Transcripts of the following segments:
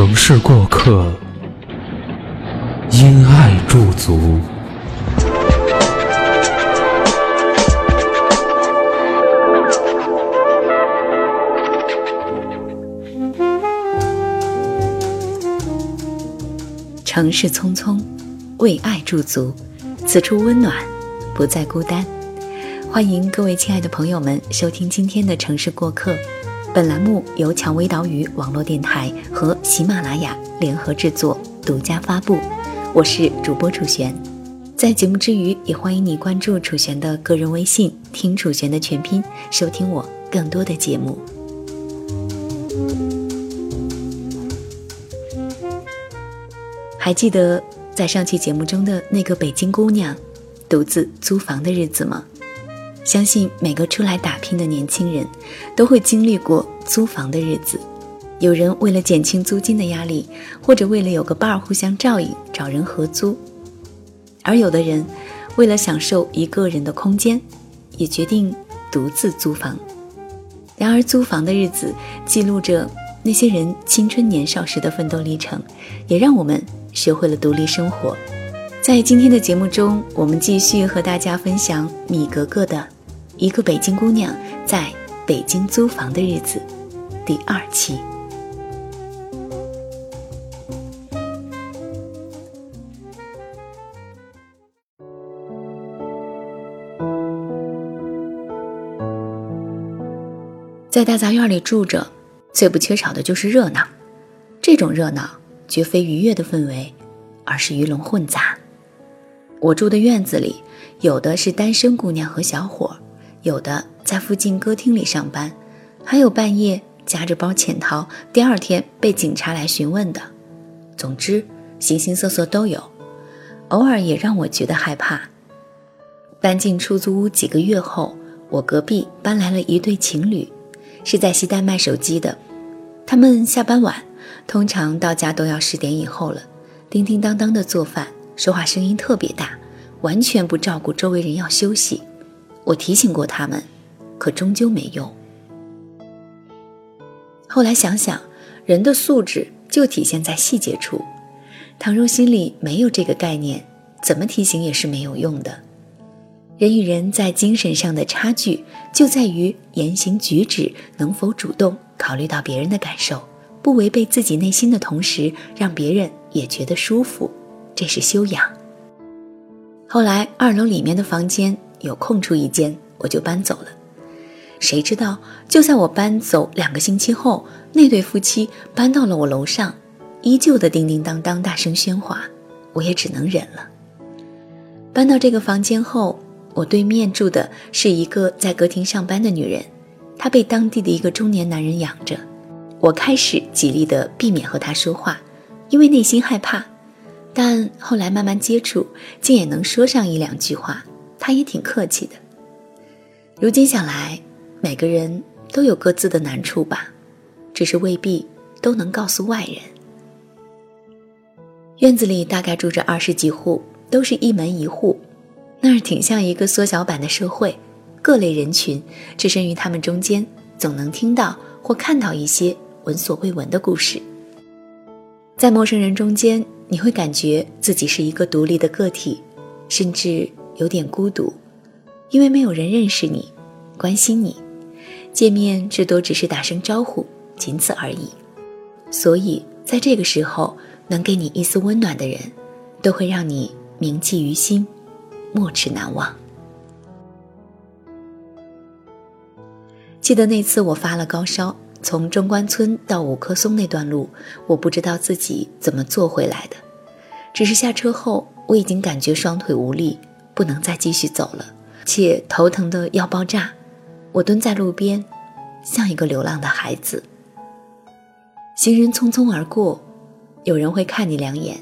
城市过客，因爱驻足。城市匆匆，为爱驻足，此处温暖，不再孤单。欢迎各位亲爱的朋友们收听今天的城市过客。本栏目由蔷薇岛屿网络电台和喜马拉雅联合制作，独家发布。我是主播楚璇，在节目之余，也欢迎你关注楚璇的个人微信“听楚璇”的全拼，收听我更多的节目。还记得在上期节目中的那个北京姑娘，独自租房的日子吗？相信每个出来打拼的年轻人，都会经历过租房的日子。有人为了减轻租金的压力，或者为了有个伴儿互相照应，找人合租；而有的人为了享受一个人的空间，也决定独自租房。然而，租房的日子记录着那些人青春年少时的奋斗历程，也让我们学会了独立生活。在今天的节目中，我们继续和大家分享米格格的《一个北京姑娘在北京租房的日子》第二期。在大杂院里住着，最不缺少的就是热闹。这种热闹绝非愉悦的氛围，而是鱼龙混杂。我住的院子里，有的是单身姑娘和小伙，有的在附近歌厅里上班，还有半夜夹着包潜逃，第二天被警察来询问的。总之，形形色色都有，偶尔也让我觉得害怕。搬进出租屋几个月后，我隔壁搬来了一对情侣，是在西单卖手机的。他们下班晚，通常到家都要十点以后了，叮叮当当的做饭。说话声音特别大，完全不照顾周围人要休息。我提醒过他们，可终究没用。后来想想，人的素质就体现在细节处。倘若心里没有这个概念，怎么提醒也是没有用的。人与人在精神上的差距，就在于言行举止能否主动考虑到别人的感受，不违背自己内心的同时，让别人也觉得舒服。这是修养。后来二楼里面的房间有空出一间，我就搬走了。谁知道就在我搬走两个星期后，那对夫妻搬到了我楼上，依旧的叮叮当当大声喧哗，我也只能忍了。搬到这个房间后，我对面住的是一个在歌厅上班的女人，她被当地的一个中年男人养着。我开始极力的避免和她说话，因为内心害怕。但后来慢慢接触，竟也能说上一两句话。他也挺客气的。如今想来，每个人都有各自的难处吧，只是未必都能告诉外人。院子里大概住着二十几户，都是一门一户，那儿挺像一个缩小版的社会，各类人群置身于他们中间，总能听到或看到一些闻所未闻的故事。在陌生人中间。你会感觉自己是一个独立的个体，甚至有点孤独，因为没有人认识你、关心你，见面至多只是打声招呼，仅此而已。所以，在这个时候，能给你一丝温暖的人，都会让你铭记于心，没齿难忘。记得那次我发了高烧。从中关村到五棵松那段路，我不知道自己怎么坐回来的，只是下车后我已经感觉双腿无力，不能再继续走了，且头疼的要爆炸。我蹲在路边，像一个流浪的孩子。行人匆匆而过，有人会看你两眼，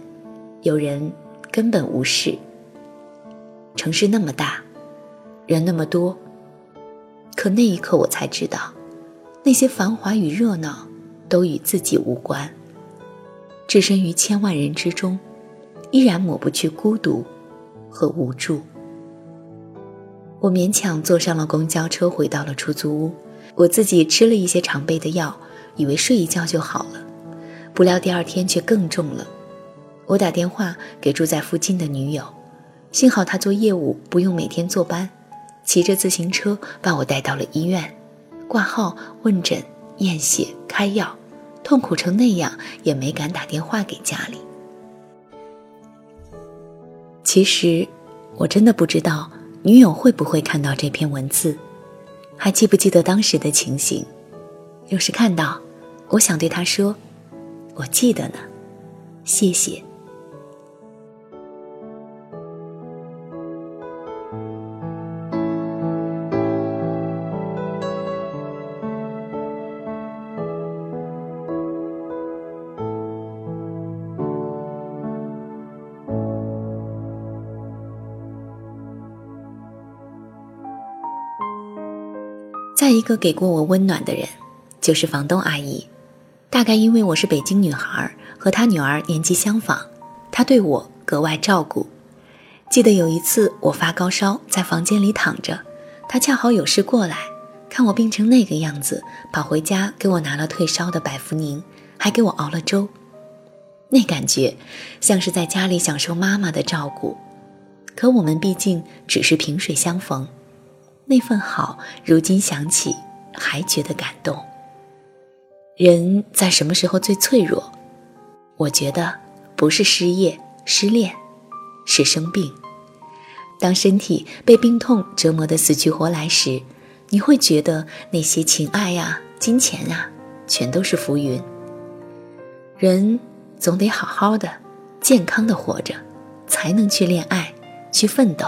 有人根本无视。城市那么大，人那么多，可那一刻我才知道，那些繁华与热闹都与自己无关。置身于千万人之中，依然抹不去孤独和无助。我勉强坐上了公交车，回到了出租屋。我自己吃了一些常备的药，以为睡一觉就好了，不料第二天却更重了。我打电话给住在附近的女友，幸好她做业务不用每天坐班，骑着自行车把我带到了医院，挂号、问诊、验血、开药，痛苦成那样也没敢打电话给家里。其实，我真的不知道。女友会不会看到这篇文字？还记不记得当时的情形？要是看到，我想对她说：“我记得呢，谢谢。”再一个给过我温暖的人，就是房东阿姨。大概因为我是北京女孩，和她女儿年纪相仿，她对我格外照顾。记得有一次我发高烧，在房间里躺着，她恰好有事过来，看我病成那个样子，跑回家给我拿了退烧的百服宁，还给我熬了粥。那感觉像是在家里享受妈妈的照顾。可我们毕竟只是萍水相逢。那份好，如今想起还觉得感动。人在什么时候最脆弱？我觉得不是失业、失恋，是生病。当身体被病痛折磨得死去活来时，你会觉得那些情爱呀、金钱啊，全都是浮云。人总得好好的、健康的活着，才能去恋爱、去奋斗。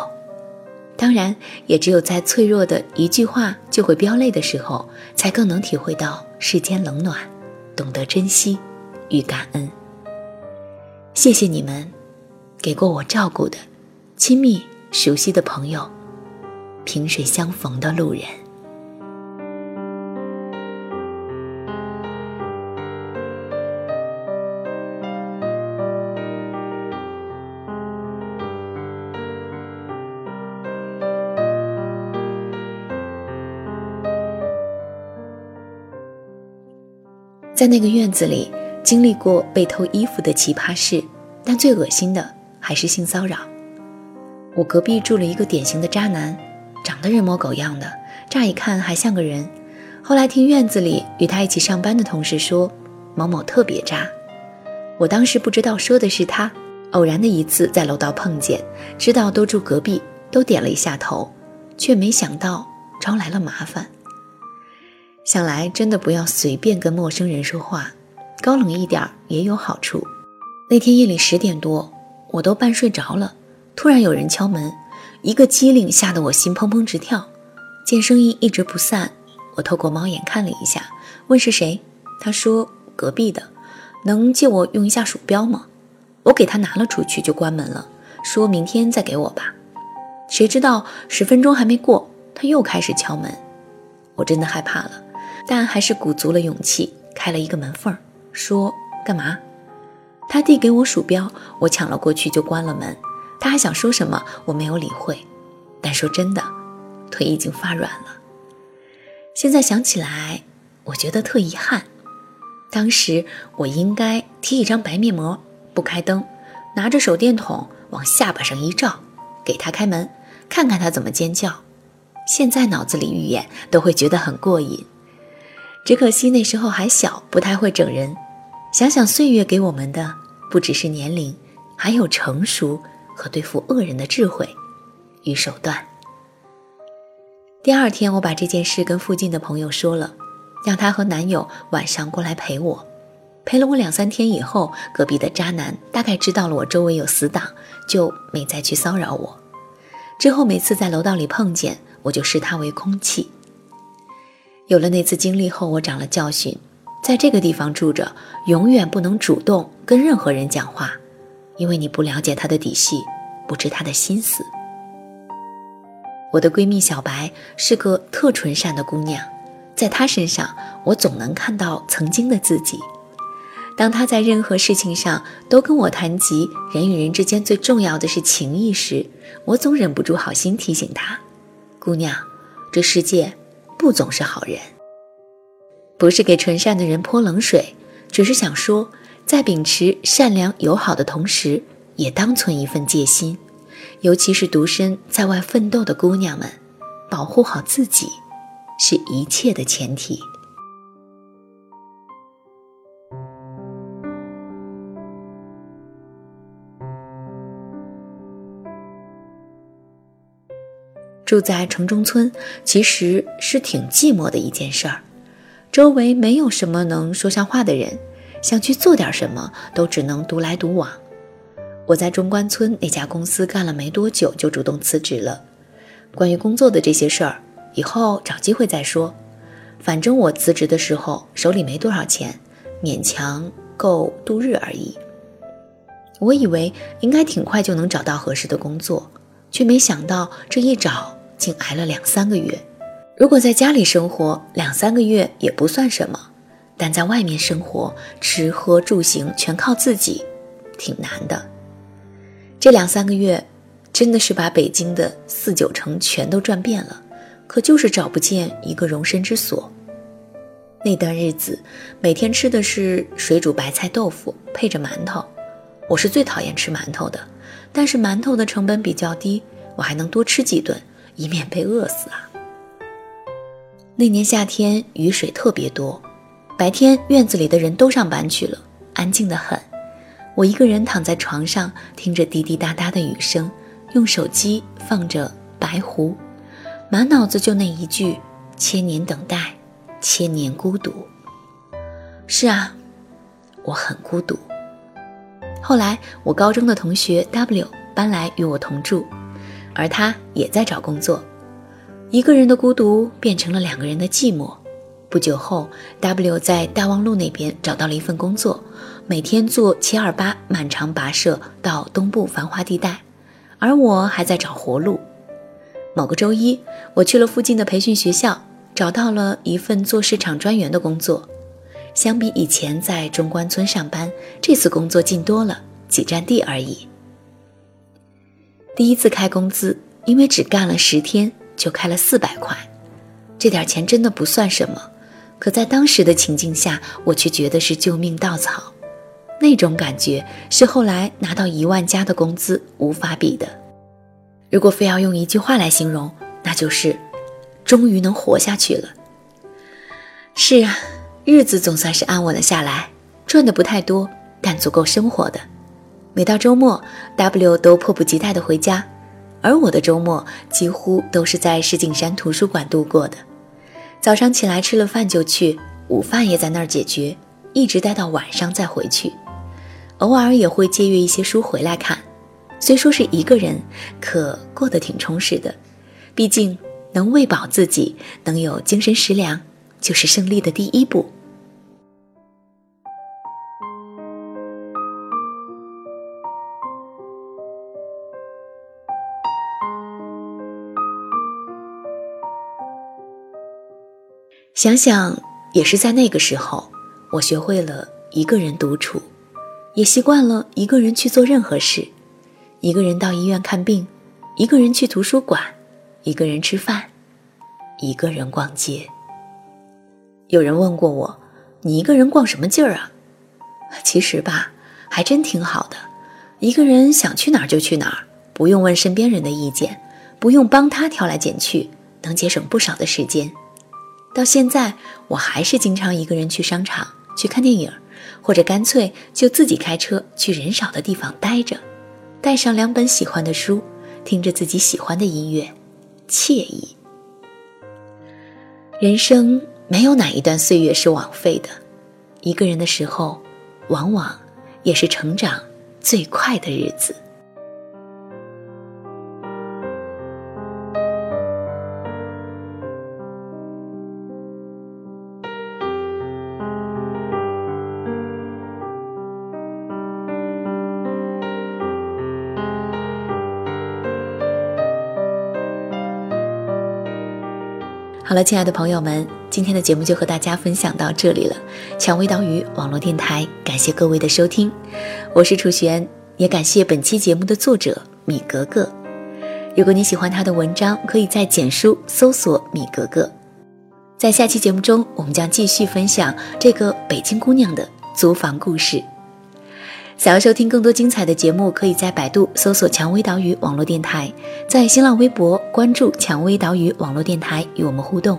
当然，也只有在脆弱的一句话就会飙泪的时候，才更能体会到世间冷暖，懂得珍惜与感恩。谢谢你们，给过我照顾的亲密熟悉的朋友，萍水相逢的路人。在那个院子里，经历过被偷衣服的奇葩事，但最恶心的还是性骚扰。我隔壁住了一个典型的渣男，长得人模狗样的，乍一看还像个人。后来听院子里与他一起上班的同事说，某某特别渣。我当时不知道说的是他，偶然的一次在楼道碰见，知道都住隔壁，都点了一下头，却没想到招来了麻烦。想来真的不要随便跟陌生人说话，高冷一点也有好处。那天夜里十点多，我都半睡着了，突然有人敲门，一个机灵，吓得我心砰砰直跳。见声音一直不散，我透过猫眼看了一下，问是谁。他说隔壁的，能借我用一下鼠标吗？我给他拿了出去就关门了，说明天再给我吧。谁知道十分钟还没过，他又开始敲门，我真的害怕了。但还是鼓足了勇气开了一个门缝，说：“干嘛？”他递给我鼠标，我抢了过去就关了门。他还想说什么，我没有理会。但说真的，腿已经发软了。现在想起来，我觉得特遗憾。当时我应该贴一张白面膜，不开灯，拿着手电筒往下巴上一照，给他开门，看看他怎么尖叫。现在脑子里预演都会觉得很过瘾。只可惜那时候还小，不太会整人。想想岁月给我们的，不只是年龄，还有成熟和对付恶人的智慧与手段。第二天，我把这件事跟附近的朋友说了，让他和男友晚上过来陪我。陪了我两三天以后，隔壁的渣男大概知道了我周围有死党，就没再去骚扰我。之后每次在楼道里碰见，我就视他为空气。有了那次经历后，我长了教训，在这个地方住着，永远不能主动跟任何人讲话，因为你不了解他的底细，不知他的心思。我的闺蜜小白是个特纯善的姑娘，在她身上，我总能看到曾经的自己。当她在任何事情上都跟我谈及人与人之间最重要的是情谊时，我总忍不住好心提醒她：“姑娘，这世界不总是好人。”不是给纯善的人泼冷水，只是想说，在秉持善良友好的同时，也当存一份戒心。尤其是独身在外奋斗的姑娘们，保护好自己，是一切的前提。住在城中村其实是挺寂寞的一件事儿，周围没有什么能说上话的人，想去做点什么都只能独来独往。我在中关村那家公司干了没多久，就主动辞职了。关于工作的这些事儿，以后找机会再说。反正我辞职的时候手里没多少钱，勉强够度日而已。我以为应该挺快就能找到合适的工作，却没想到这一找竟挨了两三个月。如果在家里生活两三个月也不算什么，但在外面生活，吃喝住行全靠自己，挺难的。这两三个月，真的是把北京的四九城全都转遍了，可就是找不见一个容身之所。那段日子，每天吃的是水煮白菜豆腐配着馒头。我是最讨厌吃馒头的，但是馒头的成本比较低，我还能多吃几顿，以免被饿死啊。那年夏天雨水特别多，白天院子里的人都上班去了，安静的很。我一个人躺在床上，听着滴滴答答的雨声，用手机放着《白狐》，满脑子就那一句：“千年等待，千年孤独。”是啊，我很孤独。后来，我高中的同学 W 搬来与我同住，而他也在找工作。一个人的孤独变成了两个人的寂寞。不久后，W 在大望路那边找到了一份工作。每天坐七二八满长跋涉到东部繁华地带，而我还在找活路。某个周一，我去了附近的培训学校，找到了一份做市场专员的工作。相比以前在中关村上班，这次工作近多了，几站地而已。第一次开工资，因为只干了十天就开了四百块，这点钱真的不算什么，可在当时的情境下，我却觉得是救命稻草。那种感觉是后来拿到一万加的工资无法比的。如果非要用一句话来形容，那就是“终于能活下去了”。是啊，日子总算是安稳了下来，赚的不太多，但足够生活的。每到周末，W 都迫不及待的回家，而我的周末几乎都是在石景山图书馆度过的。早上起来吃了饭就去，午饭也在那儿解决，一直待到晚上再回去。偶尔也会借阅一些书回来看，虽说是一个人，可过得挺充实的。毕竟能喂饱自己，能有精神食粮，就是胜利的第一步。想想，也是在那个时候，我学会了一个人独处。也习惯了一个人去做任何事，一个人到医院看病，一个人去图书馆，一个人吃饭，一个人逛街。有人问过我：“你一个人逛什么劲儿啊？”其实吧，还真挺好的，一个人想去哪儿就去哪儿，不用问身边人的意见，不用帮他挑来拣去，能节省不少的时间。到现在，我还是经常一个人去商场去看电影。或者干脆就自己开车去人少的地方待着，带上两本喜欢的书，听着自己喜欢的音乐，惬意。人生没有哪一段岁月是枉费的，一个人的时候，往往也是成长最快的日子。好了，亲爱的朋友们，今天的节目就和大家分享到这里了。蔷薇岛屿网络电台，感谢各位的收听，我是楚璇，也感谢本期节目的作者米格格。如果你喜欢他的文章，可以在简书搜索“米格格”。在下期节目中，我们将继续分享这个北京姑娘的租房故事。想要收听更多精彩的节目，可以在百度搜索“蔷薇岛屿网络电台”，在新浪微博关注“蔷薇岛屿网络电台”与我们互动。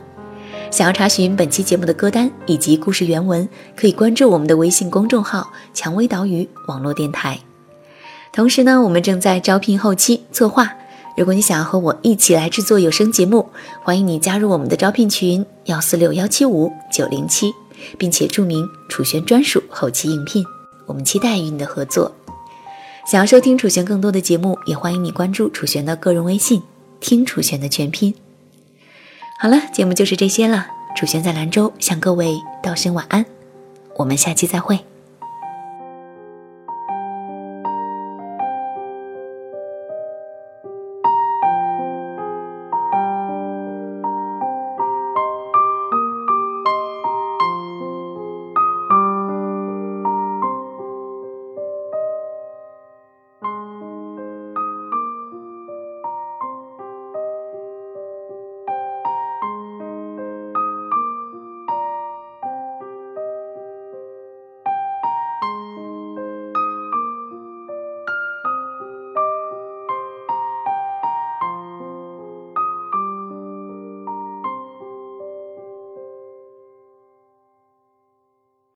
想要查询本期节目的歌单以及故事原文，可以关注我们的微信公众号“蔷薇岛屿网络电台”。同时呢，我们正在招聘后期策划。如果你想要和我一起来制作有声节目，欢迎你加入我们的招聘群幺四六幺七五九零七，并且注明楚璇专属后期应聘。我们期待与你的合作。想要收听楚璇更多的节目，也欢迎你关注楚璇的个人微信“听楚璇”的全拼。好了，节目就是这些了。楚璇在兰州向各位道声晚安，我们下期再会。